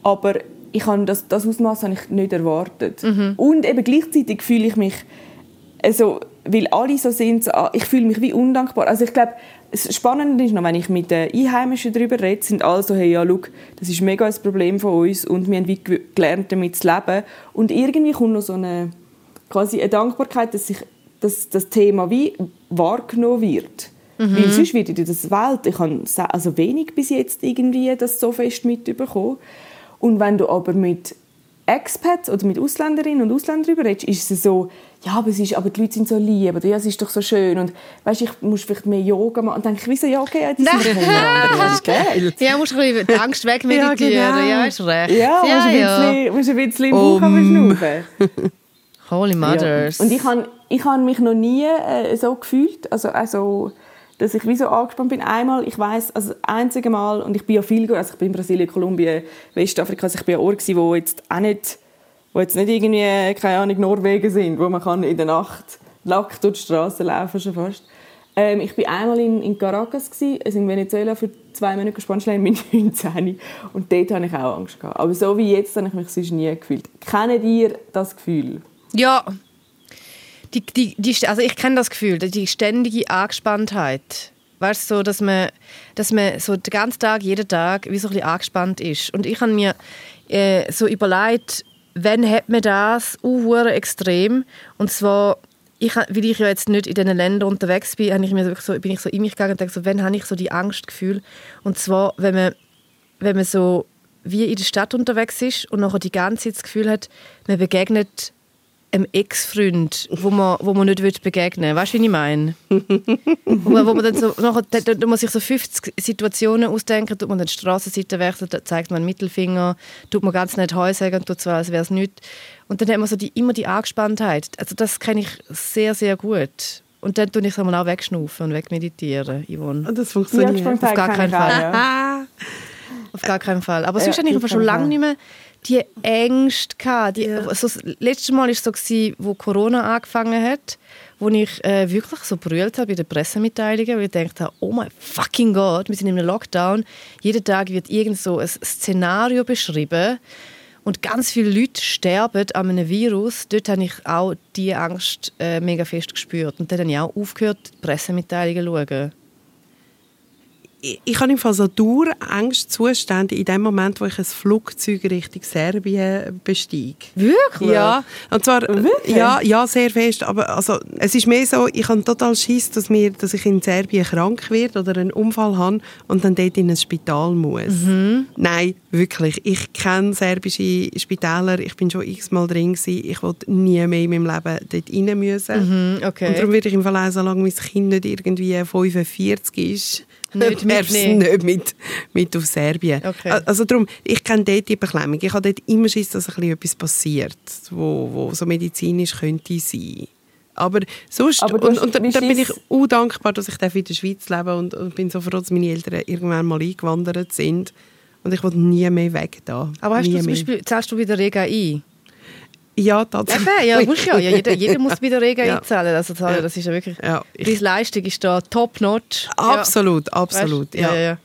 aber ich habe das, das Ausmaß habe ich nicht erwartet. Und eben gleichzeitig fühle ich mich also, weil alle so sind, ich fühle mich wie undankbar. Also ich glaube, das Spannende ist noch, wenn ich mit den Einheimischen darüber rede, sind alle so, hey, ja, schau, das ist mega ein Problem von uns und wir haben wie gelernt, damit zu leben. Und irgendwie kommt noch so eine, quasi eine Dankbarkeit, dass, ich, dass das Thema wie wahrgenommen wird. Weil sonst wird in der Welt, ich habe also wenig bis jetzt irgendwie das so fest mitbekommen. Und wenn du aber mit Expats oder mit Ausländerinnen und Ausländern darüber redest, ist es so, ja, aber, es ist, aber die Leute sind so lieb, oder ja, es ist doch so schön und weißt, ich muss vielleicht mehr Yoga machen. Und dann denke ich, so, ja, okay, ja, die sind doch untereinander, geil. Ja, musst ein bisschen die Angst wegmeditieren. Ja, genau. ja, ist recht. Ja, musst ein ja. bisschen, musst ein bisschen im Um. Bauch um. Holy Mothers. Ja. Und ich habe ich hab mich noch nie äh, so gefühlt, also, also dass ich wie so angespannt bin. Einmal, ich weiß, also das einzige Mal, und ich bin ja viel, also ich bin in Brasilien, Kolumbien, Westafrika, also ich bin ja Ort gewesen, wo jetzt auch nicht, wo jetzt nicht irgendwie, keine Ahnung, Norwegen sind, wo man kann in der Nacht nackt durch die Straße laufen schon fast. Ähm, ich bin einmal in, in Caracas gewesen, also in Venezuela für zwei Monate Spanisch lernen mit 19 und dort hatte ich auch Angst gehabt. Aber so wie jetzt habe ich mich sonst nie gefühlt. Kennt ihr das Gefühl? Ja. Die, die, die, also ich kenne das Gefühl, die ständige Angespanntheit. Weißt du, so, dass man, dass man so den ganzen Tag, jeden Tag wie so ein bisschen angespannt ist. Und ich habe mir äh, so überlegt, wenn hat man das uh, extrem und zwar ich, weil ich ja jetzt nicht in diesen Ländern unterwegs bin, habe ich mir so, bin ich so in mich gegangen und dachte so, wenn habe ich so die Angstgefühl und zwar wenn man wenn man so wie in der Stadt unterwegs ist und nachher die ganze Zeit das Gefühl hat, man begegnet einem Ex-Freund, wo man, wo man nicht begegnen will. Weißt du, wie ich meine? wo, man, wo man dann so, nachher, da, da muss sich so 50 Situationen ausdenken, tut man dann die Strassenseite wechseln, da zeigt man einen Mittelfinger, tut man ganz nett Heu sagen, tut zwar, als wäre es nichts. Und dann hat man so die, immer die Angespanntheit. Also das kenne ich sehr, sehr gut. Und dann tue ich es auch wegschnaufen und wegmeditieren, Yvonne. Und das funktioniert? Auf gar keinen Fall. Auf gar keinen Fall. Aber sonst habe ich schon lange nicht mehr die Ängste gehabt. Die, ja. also das letzte Mal war es so, gewesen, wo Corona angefangen hat, wo ich äh, wirklich so brüllt habe bei den Pressemitteilungen, weil ich dachte, oh mein fucking Gott, wir sind in einem Lockdown. Jeden Tag wird irgend so ein Szenario beschrieben und ganz viele Leute sterben an einem Virus. Dort habe ich auch diese Angst äh, mega fest gespürt. Und dann habe ich auch aufgehört, die Pressemitteilungen zu schauen ich habe im Fall so Dauerängstzustände in dem Moment, wo ich ein Flugzeug Richtung Serbien besteige. Wirklich? Ja. Und zwar, Wirklich? ja, ja, sehr fest. Aber also, es ist mehr so, ich habe total Schiss, dass, mir, dass ich in Serbien krank werde oder einen Unfall habe und dann dort in ein Spital muss. Mhm. Nein, wirklich. Ich kenne serbische Spitäler. Ich bin schon x-mal drin gewesen. Ich wollte nie mehr in meinem Leben dort rein müssen. Mhm, okay. Und darum würde ich im Fall auch, solange mein Kind nicht irgendwie 45 ist, nicht mitnehmen. nicht mit, mit auf Serbien. Okay. Also darum, ich kenne dort die Beklemmung. Ich habe dort immer Schiss, dass etwas passiert, wo, wo so medizinisch könnte sein. Aber sonst, Aber und, und, und dann bin ich auch dankbar, dass ich in der Schweiz lebe und, und bin so froh, dass meine Eltern irgendwann mal eingewandert sind. Und ich will nie mehr weg da. Aber hast nie du zum Beispiel, zahlst du wieder Rega ein? Ja, tatsächlich. Eben, ja, musst ja. ja jeder, jeder muss bei der Rega ja. einzahlen. Also, das ist ja wirklich, ja. deine Leistung ist da top-notch. Absolut, absolut. Weißt? ja. ja.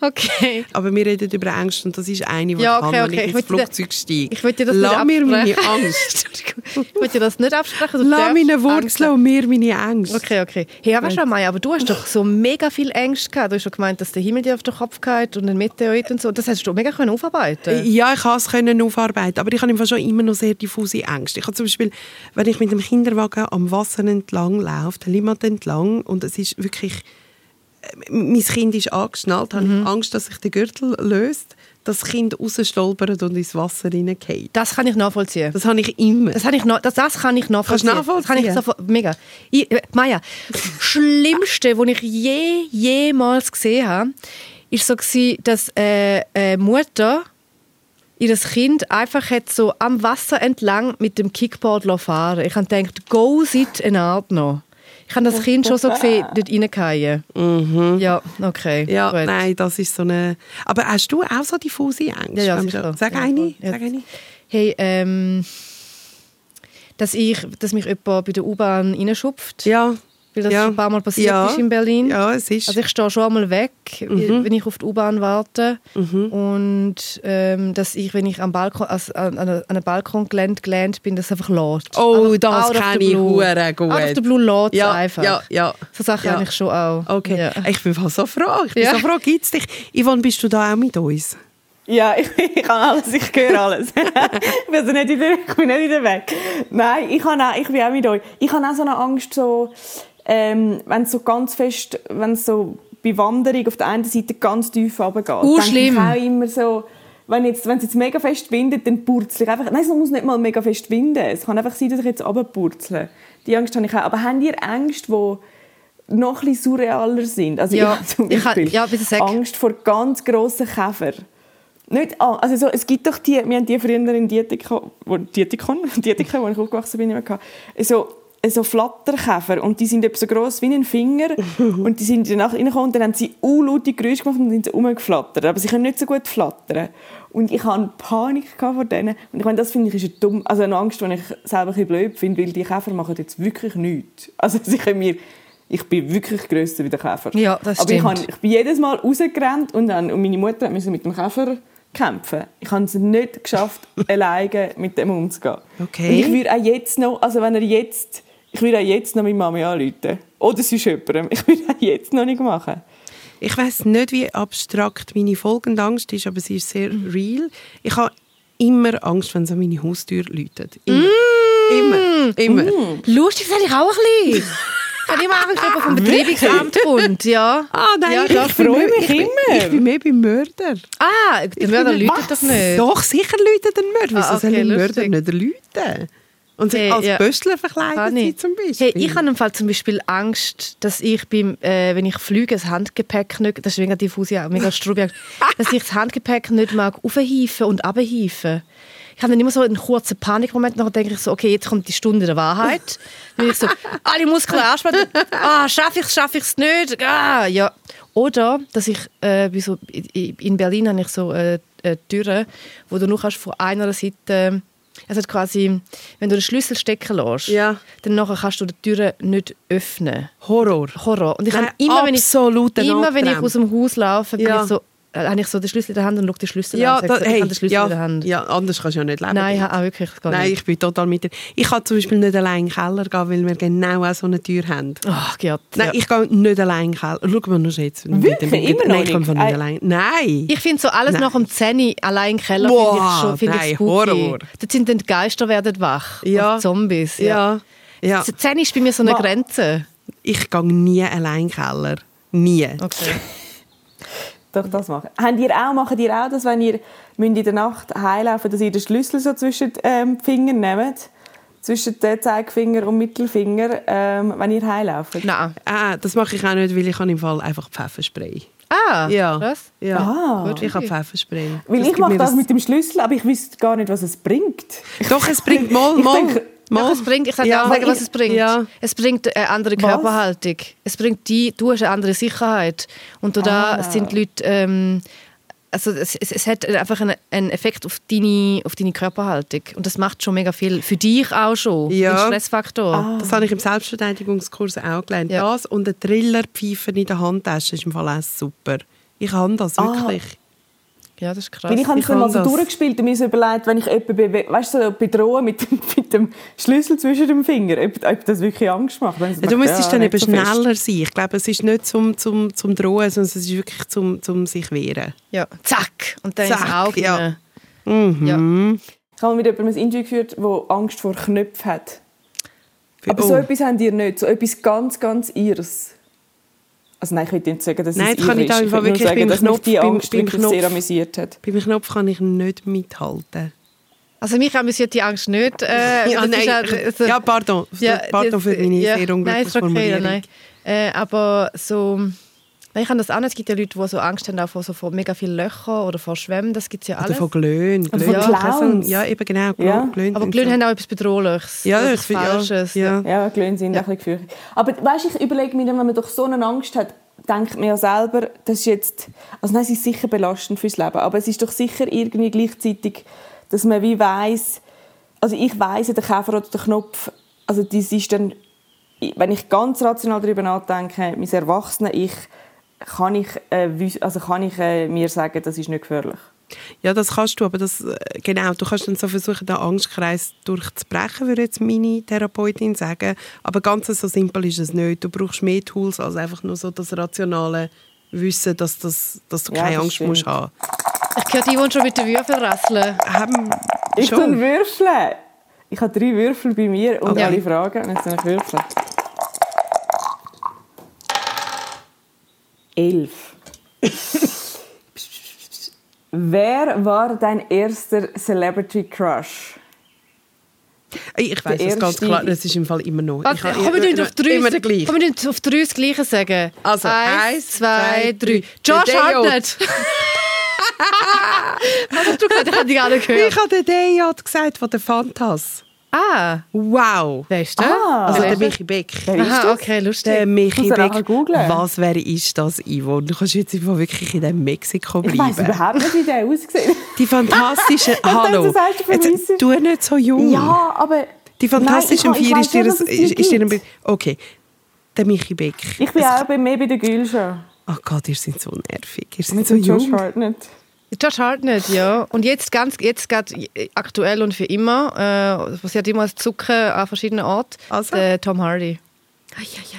Okay. Aber wir reden über Ängste und das ist eine, die ja, okay, kann, okay. wenn ich ins Flugzeug steige. Ich will dir das Lass nicht mir meine Angst. ich will dir das nicht absprechen. Lass meine Wurzeln und mir meine Ängste. Okay, okay. Hey, aber schon Maya, aber du hast doch so mega viel Ängste gehabt. Du hast schon gemeint, dass der Himmel dir auf den Kopf geht und ein Meteorit und so. Das hast du mega können aufarbeiten Ja, ich konnte es können aufarbeiten. Aber ich habe schon immer noch sehr diffuse Ängste. Ich habe zum Beispiel, wenn ich mit dem Kinderwagen am Wasser entlang laufe, der Limmat entlang und es ist wirklich mein Kind ist angeschnallt, habe mhm. Angst, dass sich der Gürtel löst, dass das Kind rausstolpert und ins Wasser hineingeht. Das kann ich nachvollziehen. Das habe ich immer. Das, habe ich no das, das kann ich nachvollziehen. Kannst du nachvollziehen? Das kann ich so, mega. Ich, äh, das Schlimmste, was ich je, jemals gesehen habe, war so, dass äh, äh, Mutter ihr Kind einfach hat so am Wasser entlang mit dem Kickboard fahren Ich habe gedacht, go sit eine Art noch. Ich habe das Kind schon so gesehen, dort reingefallen. Mhm. Ja, okay. Ja, gut. nein, das ist so eine... Aber hast du auch so diffuse Ängste? Ja, ja, Sag, ja, eine. Sag eine. Hey, ähm... Dass, ich, dass mich jemand bei der U-Bahn reinschupft. Ja. Weil das ja. ein paar Mal passiert ja. ist in Berlin. Ja, es ist. Also ich stehe schon einmal weg, mhm. wenn ich auf die U-Bahn warte. Mhm. Und ähm, dass ich, wenn ich am Balkon, also an, an einem Balkon gelandet, gelandet bin, das einfach lädt. Oh, das kenne ich hure gut. Out of the blue lädt ja, einfach. Ja, ja. So Sachen ja. habe ich schon auch. Okay. Ja. Ich bin so froh. Ich bin ja. so froh, gibt es dich. Yvonne, bist du da auch mit uns? Ja, ich, ich kann alles, ich höre alles. ich, bin also nicht in der, ich bin nicht in der Weg. Nein, ich, kann auch, ich bin auch mit euch. Ich habe auch so eine Angst, so ähm, wenn es so ganz fest, wenn so bei Wanderung auf der einen Seite ganz tief runtergeht. Uh, schlimm. Ich auch immer so, wenn, jetzt, wenn es jetzt mega fest windet, dann purzle ich einfach. Nein, es muss nicht mal mega fest winden. Es kann einfach sein, dass ich jetzt runterpurzle. Die Angst habe ich auch. Aber habt ihr Ängste, die noch ein surrealer sind? Also ja, ich habe zum Beispiel ich, ja, Angst vor ganz grossen Käfer. Nicht, also so, es gibt doch die, wir haben die früher in Dietikon, wo, Dietikon, Dietikon, wo ich aufgewachsen bin, immer gehabt, so so Flatterkäfer und die sind etwa so gross wie ein Finger und die sind danach reingekommen und dann haben sie unlaute Geräusche gemacht und sind so rumgeflattert. Aber sie können nicht so gut flattern. Und ich hatte Panik vor denen. Und ich meine, das finde ich ist eine, dumm, also eine Angst, die ich selber ein bisschen blöd finde, weil die Käfer machen jetzt wirklich nichts. Also sie können mir ich bin wirklich grösser wie der Käfer. Ja, das Aber stimmt. ich, ich bin jedes Mal rausgerannt und, dann, und meine Mutter musste mit dem Käfer kämpfen. Ich habe es nicht geschafft, alleine mit dem umzugehen. Okay. Und ich würde auch jetzt noch, also wenn er jetzt ich will auch jetzt noch meine Mami anrufen. Oder sonst jemandem. Ich will auch jetzt noch nicht machen. Ich weiß nicht, wie abstrakt meine folgende Angst ist, aber sie ist sehr real. Ich habe immer Angst, wenn es an meine Haustür läutet. Immer. Immer. Immer. Lustig, das habe ich auch ein bisschen. Ich habe immer Angst, ob vom Betreibungsamt kommt. Ja. Ah, nein, Ja, ich, ich freue mich ich immer. Ich bin mehr beim Mörder. Ah, der Mörder läutet doch nicht. Doch, sicher läutet ein Mörder. Wieso Ah, soll okay, ein Mörder nicht läuten? Und sich Hey, als ja. Böstler verkleidet sie ich. zum Beispiel. Hey, ich habe im Fall zum Beispiel Angst, dass ich beim, äh, wenn ich fliege, das Handgepäck nicht, das ist wegen diffus ja mega strubig, dass ich das Handgepäck nicht mag aufhieven und abhieven. Ich habe dann immer so einen kurzen Panikmoment, nachher denke ich so, okay, jetzt kommt die Stunde der Wahrheit. Dann bin ich so, alle Muskeln anspannen, ah, schaffe ich es, schaffe ich es nicht, ah, ja. Oder, dass ich, äh, so, in in Berlin habe ich so äh, äh, Türen, wo du nur kannst von einer Seite, also quasi, wenn du den Schlüssel stecken lässt, Ja. dann nachher kannst du die Türen nicht öffnen. Horror. Horror. Und ich Nein, habe immer, wenn ich, immer wenn ich aus dem Haus laufe, bin Ja. ich so, habe ich so den Schlüssel in der Hand und schaue den Schlüssel Ja, an. da, sage, hey, ich habe den Schlüssel ja, in der Hand. ja, anders kannst du ja nicht leben. Nein, ich auch wirklich gar Nein, nicht. ich bin total mit dir. Ich kann zum Beispiel nicht allein in den Keller gehen, weil wir genau auch so eine Tür haben. Ach Gott. Nein, ja. ich gehe nicht allein in den Keller. Schau mal noch jetzt. Wirklich? Immer noch Nein, ich nicht? nicht Ei- allein. Nein! Ich finde so alles Nein. nach dem 10 allein im Keller Boah, finde ich schon finde nein, ich. Horror. Dort sind dann die Geister werden wach. Ja. Und Zombies. Ja. ja. ja. Das 10 ist bei mir so eine Grenze. Ich gehe nie allein in den Keller. Nie. Okay. Doch das machen. Habt ihr auch, macht ihr auch das, wenn ihr müsst in der Nacht heimlaufen dass ihr den Schlüssel so zwischen ähm, die Finger nehmt? Zwischen den Zeigefinger und Mittelfinger, ähm, wenn ihr heimlauft? Nein. Ah, das mache ich auch nicht, weil ich habe im Fall einfach Pfefferspray. Ah, Ja. was? Ja. Ah. Gut, ich habe Pfefferspray. Weil Das ich mache mir das mit dem Schlüssel, aber ich wüsste gar nicht, was es bringt. Doch, es bringt mal, Ich mal. denke- Doch, es bringt, ich sage Ja. auch sagen, was es bringt. ja. Es bringt eine andere Was? Körperhaltung. Es bringt die, du hast eine andere Sicherheit. Und da Ah. sind die Leute, ähm, also es, es, es hat einfach einen, einen Effekt auf deine, auf deine Körperhaltung. Und das macht schon mega viel. Für dich auch schon. Ja. Ein Stressfaktor. Ah. Das habe ich im Selbstverteidigungskurs auch gelernt. Ja. Das und ein Trillerpfeife in der Handtasche ist im Fall auch super. Ich habe das Ah. Ja, das ist krass. Weil ich habe ich es mal so das. durchgespielt und mir so überlegt, wenn ich jemanden bewe- weißt, so bedrohe mit, dem- mit dem Schlüssel zwischen dem Finger, ob, ob das wirklich Angst macht. Ja, du müsstest ja, dann eben so fest. schneller sein. Ich glaube, es ist nicht zum, zum, zum Drohen, sondern es ist wirklich zum, zum sich wehren. ja. Zack. Und dann ins Zack, Auge. ja. Mhm. Ja. Ich habe mit jemandem ein Interview geführt, der Angst vor Knöpfen hat. Aber oh. so etwas habt ihr nicht. So etwas ganz, ganz ihres. Also nein, ich will nicht sagen, dass Nein, es das kann ihr ich da ist. einfach will nur wirklich sagen, beim dass mich Knopf- die beim- Angst beim wirklich Knopf- sehr amüsiert hat. Beim Knopf kann ich nicht mithalten. Also mich amüsiert die Angst nicht. Äh, Ja, nein, auch- also- ja, pardon. pardon für meine ja, sehr Nein, unglückliche ist okay, Formulierung. nein. Äh, aber so... Nein, ich habe das auch nicht. Es gibt ja Leute, die so Angst haben auch vor, so vor mega vielen Löchern oder vor Schwämmen. Das gibt es ja Oder alles. von Glöhn. Oder Glöhn von ist auch so- Clowns. Ja, eben genau. Ja. Glöhn aber sind Glöhn so- haben auch etwas Bedrohliches. Ja, etwas das ja, Falsches. ja. Ja, Glöhn sind Ja. ein bisschen gefürchtet. Aber weißt, ich überlege mir, wenn man doch so eine Angst hat, denkt man ja selber, das ist jetzt... Also nein, es ist sicher belastend fürs Leben, aber es ist doch sicher irgendwie gleichzeitig, dass man wie weiß, also ich weiss, der Käfer oder der Knopf, also das ist dann, wenn ich ganz rational darüber nachdenke, mein Erwachsene ich, kann ich, äh, also kann ich äh, mir sagen, das ist nicht gefährlich. Ja, das kannst du, aber das, äh, genau, du kannst dann so versuchen, den Angstkreis durchzubrechen, würde jetzt meine Therapeutin sagen. Aber ganz so simpel ist es nicht. Du brauchst mehr Tools als einfach nur so das rationale Wissen, dass, das, dass du Ja, keine das Angst stimmt. musst haben. Ich höre die, die schon mit den Würfeln rasseln. Ähm, Ich schon. würfeln. Ich habe drei Würfel bei mir und Okay. alle Fragen. Und jetzt soll ich würfeln. Elf. Wer war dein erster Celebrity Crush? Ich weiß es ganz klar, das ist im Fall immer noch. Warte, ich komm, wir auf drei, immer gleiche. komm, wir auf drei das Gleiche sagen. Also, eins, eins, zwei, drei. Josh. Hartnett. Was hast du gesagt? Ich habe dich alle gehört. Ich habe den DJ gesagt von der Fantas. Ah, Wow. wer ist der? Ah. Also Wer der? Michi Beck. Wer ist Aha, das? okay, lustig. Der Michi Beck. Was wäre ist das, Ivo? Du kannst jetzt einfach wirklich in dem Mexiko Ich weiß bleiben. überhaupt nicht, wie der aussieht. Die fantastische. Hallo. das du Jetzt, tu nicht so jung. Ja, aber... Die fantastische Nein, ich- ich Vier weiss ist dir, ist, dir Okay. Der Michi Beck. Ich bin auch bei mehr bei der Gülscha. Oh Gott, ihr seid so nervig. Ihr seid Mit so dem Josh jung. Hartnett. Josh Hartnett, ja. Und jetzt ganz, jetzt gerade aktuell und für immer, äh, passiert immer als Zucken an verschiedenen Orten, Also? der Tom Hardy. Ei, ei, ei.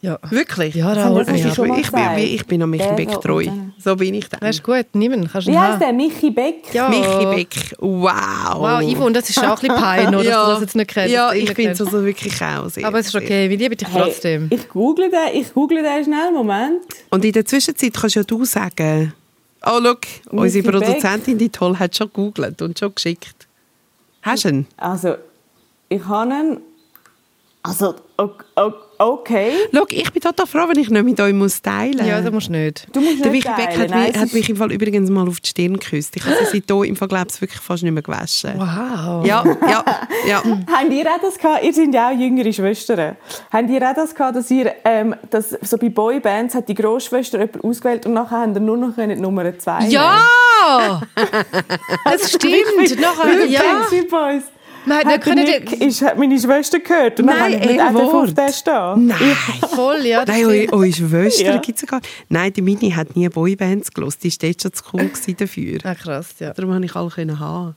Ja. Wirklich? Ja, da Das ab. schon ich, bin, ich bin an Michi Beck treu. So bin ich dann. Das ist gut, nimm Kannst du Wie heißt haben. der? Michi Beck? Ja. Michi Beck. Wow. Wow, Ivo, und das ist auch ein bisschen pein, oder? Dass du das jetzt nicht kennst. Ja, ich nicht finde kennst. es also wirklich auch sehr. Aber es ist okay, wir lieben dich Hey, trotzdem. ich google den, ich google den schnell, Moment. Und in der Zwischenzeit kannst ja du sagen, oh, look, unsere Beck. Produzentin, die toll, hat schon gegoogelt und schon geschickt. Hast du ihn? Also, ich habe einen... Also, ok- ok- okay. Schau, ich bin total froh, wenn ich nicht mit euch muss teilen muss. Ja, das musst du nicht. Du musst Der nicht Michi Beck hat, nein, mich, hat mich im Fall übrigens mal auf die Stirn geküsst. Ich habe sie seitdem im Fall, glaube ich, wirklich fast nicht mehr gewaschen. Wow. Ja, ja, ja. Habt ihr auch das gehabt? Ihr seid ja auch jüngere Schwestern. Habt ihr auch das gehabt, dass ihr, ähm, dass so bei Boybands hat die Großschwester jemanden ausgewählt und nachher ihr nur noch die Nummer zwei Ja! Das stimmt. Nachher, ja. Boys. Man hat nicht der können... Ist, hat meine Schwester gehört und dann Nein, habe ich mit auf den stehen. Nein. Voll, ja. das Nein, eure, eure Schwester Ja. gibt es sogar. Nein, die Mini hat nie Boybands gelost. Die war schon zu cool dafür. Ah, krass, ja. Darum konnte ich alle können haben.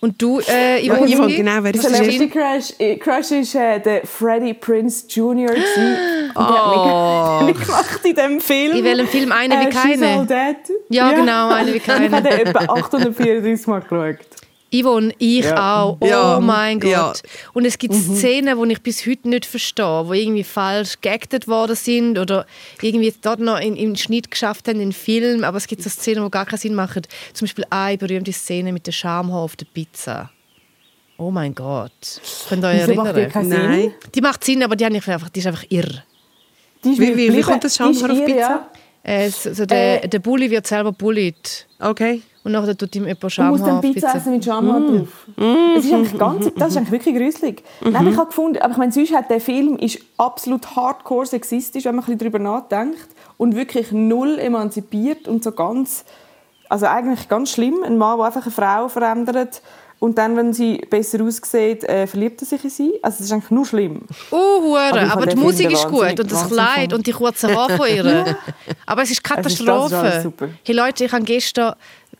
Und du, äh, Ivo, Ja, Ivo, Ivi? genau, wer ist Der letzte dein- Crush, äh, Crush ist äh, der Freddie Prince Jr. der Oh. hat mich mitgemacht in diesem Film. In welchem Film? Eine wie Äh, She's keine? All Dead. Ja, genau, eine wie keine. Ich habe den etwa 834 Mal geschaut. Yvonne, ich Ja. auch. Oh Ja. mein Gott. Ja. Und es gibt Szenen, die ich bis heute nicht verstehe, die irgendwie falsch geactet worden sind oder irgendwie dort noch in, im Schnitt geschafft haben, in den Film. Aber es gibt so Szenen, die gar keinen Sinn machen. Zum Beispiel eine berühmte Szene mit der Schamhaar auf der Pizza. Oh mein Gott. Könnt ihr euch Wieso macht die erinnern? keinen Nein. Sinn? Die macht Sinn, aber die, einfach, die ist einfach irr. Die ist Wie- wie- wie kommt das Schamhaar auf ihr, Pizza? Ja. Äh, so, so der, Äh. der Bulli wird selber bullied. Okay. Und nachher tut ihm jemand Du musst dann Pizza Pizza. essen mit Schamhaar drauf. Es ist eigentlich ganz, das ist eigentlich wirklich gruselig. Nein, ich habe gefunden, aber ich meine, sonst hat der Film ist absolut hardcore sexistisch, wenn man ein bisschen darüber nachdenkt und wirklich null emanzipiert und so ganz, also eigentlich ganz schlimm. Ein Mann, der einfach eine Frau verändert und dann, wenn sie besser aussieht, äh, verliebt er sich in sie. Also es ist eigentlich nur schlimm. Uh, Hure. Aber die Musik ist gut und das Kleid und die kurzen Haare von ihr. Aber es ist ist- das ist Katastrophe. super. hey Leute, ich habe gestern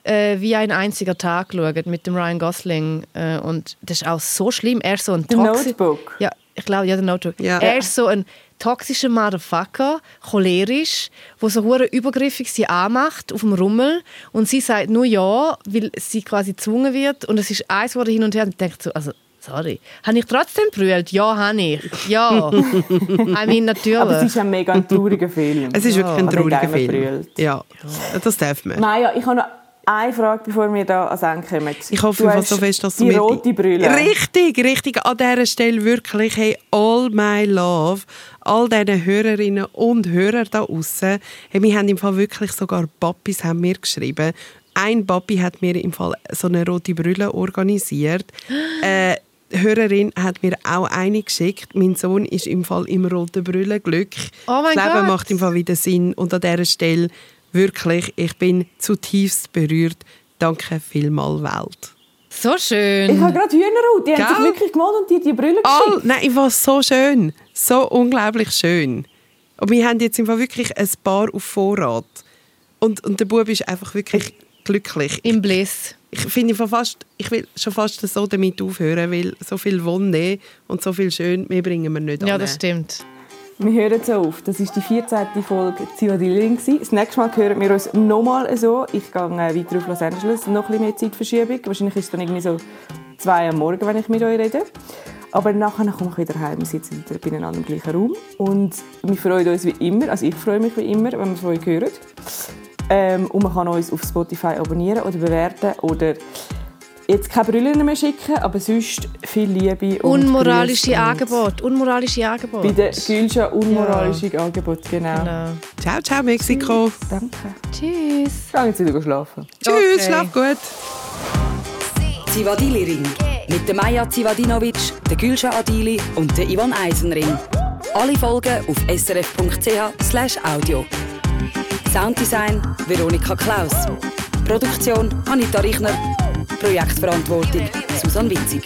äh, wie ein einziger Tag geschaut mit dem Ryan Gosling äh, und das ist auch so schlimm. Er ist so ein The Toxi- Notebook. Ja, ich glaube, ja, der Notebook. Ja. Er ist so ein toxischer Motherfucker, cholerisch, wo so hure übergriffig sie anmacht auf dem Rummel und sie sagt nur ja, weil sie quasi gezwungen wird und es ist eins wurde hin und her und ich denke so, also sorry, habe ich trotzdem brüllt? Ja, habe ich. Ja. I mean, natürlich. Aber es ist ein mega trauriger Film. Es ist wirklich ein trauriger Film. Ja, das darf man. Maja, ich habe noch eine Frage, bevor wir da ans Ende kommen. Ich hoffe du so fest, dass du die rote Brille. Richtig, richtig. An dieser Stelle wirklich, hey, all my love, all diesen Hörerinnen und Hörer da außen. Hey, wir haben im Fall wirklich sogar Papis haben mir geschrieben. Ein Papi hat mir im Fall so eine rote Brille organisiert. Äh, Hörerin hat mir auch eine geschickt. Mein Sohn ist im Fall im roten Brüllenglück. Oh mein das Leben Gott. macht im Fall wieder Sinn. Und an dieser Stelle wirklich, ich bin zutiefst berührt. Danke vielmal Welt. so schön. Ich habe gerade Hühnerhaut. Die haben sich Gell? wirklich gemalt und dir die Brille geschickt. nein, ich war so schön. So unglaublich schön. Und wir haben jetzt im Fall wirklich ein Paar auf Vorrat. Und, und der Bub ist einfach wirklich glücklich. Im Bliss. Ich finde im Fall fast, ich will schon fast so damit aufhören, weil so viel Wonne und so viel schön, mehr bringen wir nicht Ja, an. das stimmt. Wir hören so auf. Das ist die 14. Folge Zivadilling. Das nächste Mal hören wir uns nochmal so. Ich gehe äh, weiter auf Los Angeles. Noch ein bisschen mehr Zeitverschiebung. Wahrscheinlich ist es dann irgendwie so zwei am Morgen, wenn ich mit euch rede. Aber nachher komme ich wieder heim. Wir sitzen wieder beieinander im gleichen Raum. Und wir freuen uns wie immer. Also ich freue mich wie immer, wenn wir von euch hören. Ähm, und man kann uns auf Spotify abonnieren oder bewerten oder jetzt keine Brillen mehr schicken, aber sonst viel Liebe und Unmoralische Angebote. Unmoralische Angebote. Bei der Gülscha unmoralische Angebot, genau. Genau. Ciao, ciao, Mexiko. Danke. Tschüss. Ich gehe jetzt wieder schlafen. Tschüss, Okay. schlaf gut. Zivadili Ring. Mit der Maja Zivadinovic, der Gülscha Adili und der Ivan Eisenring. Alle Folgen auf srf.ch audio. Sounddesign Veronika Klaus. Produktion Anita Richner. Projektverantwortung Susanne Witzig.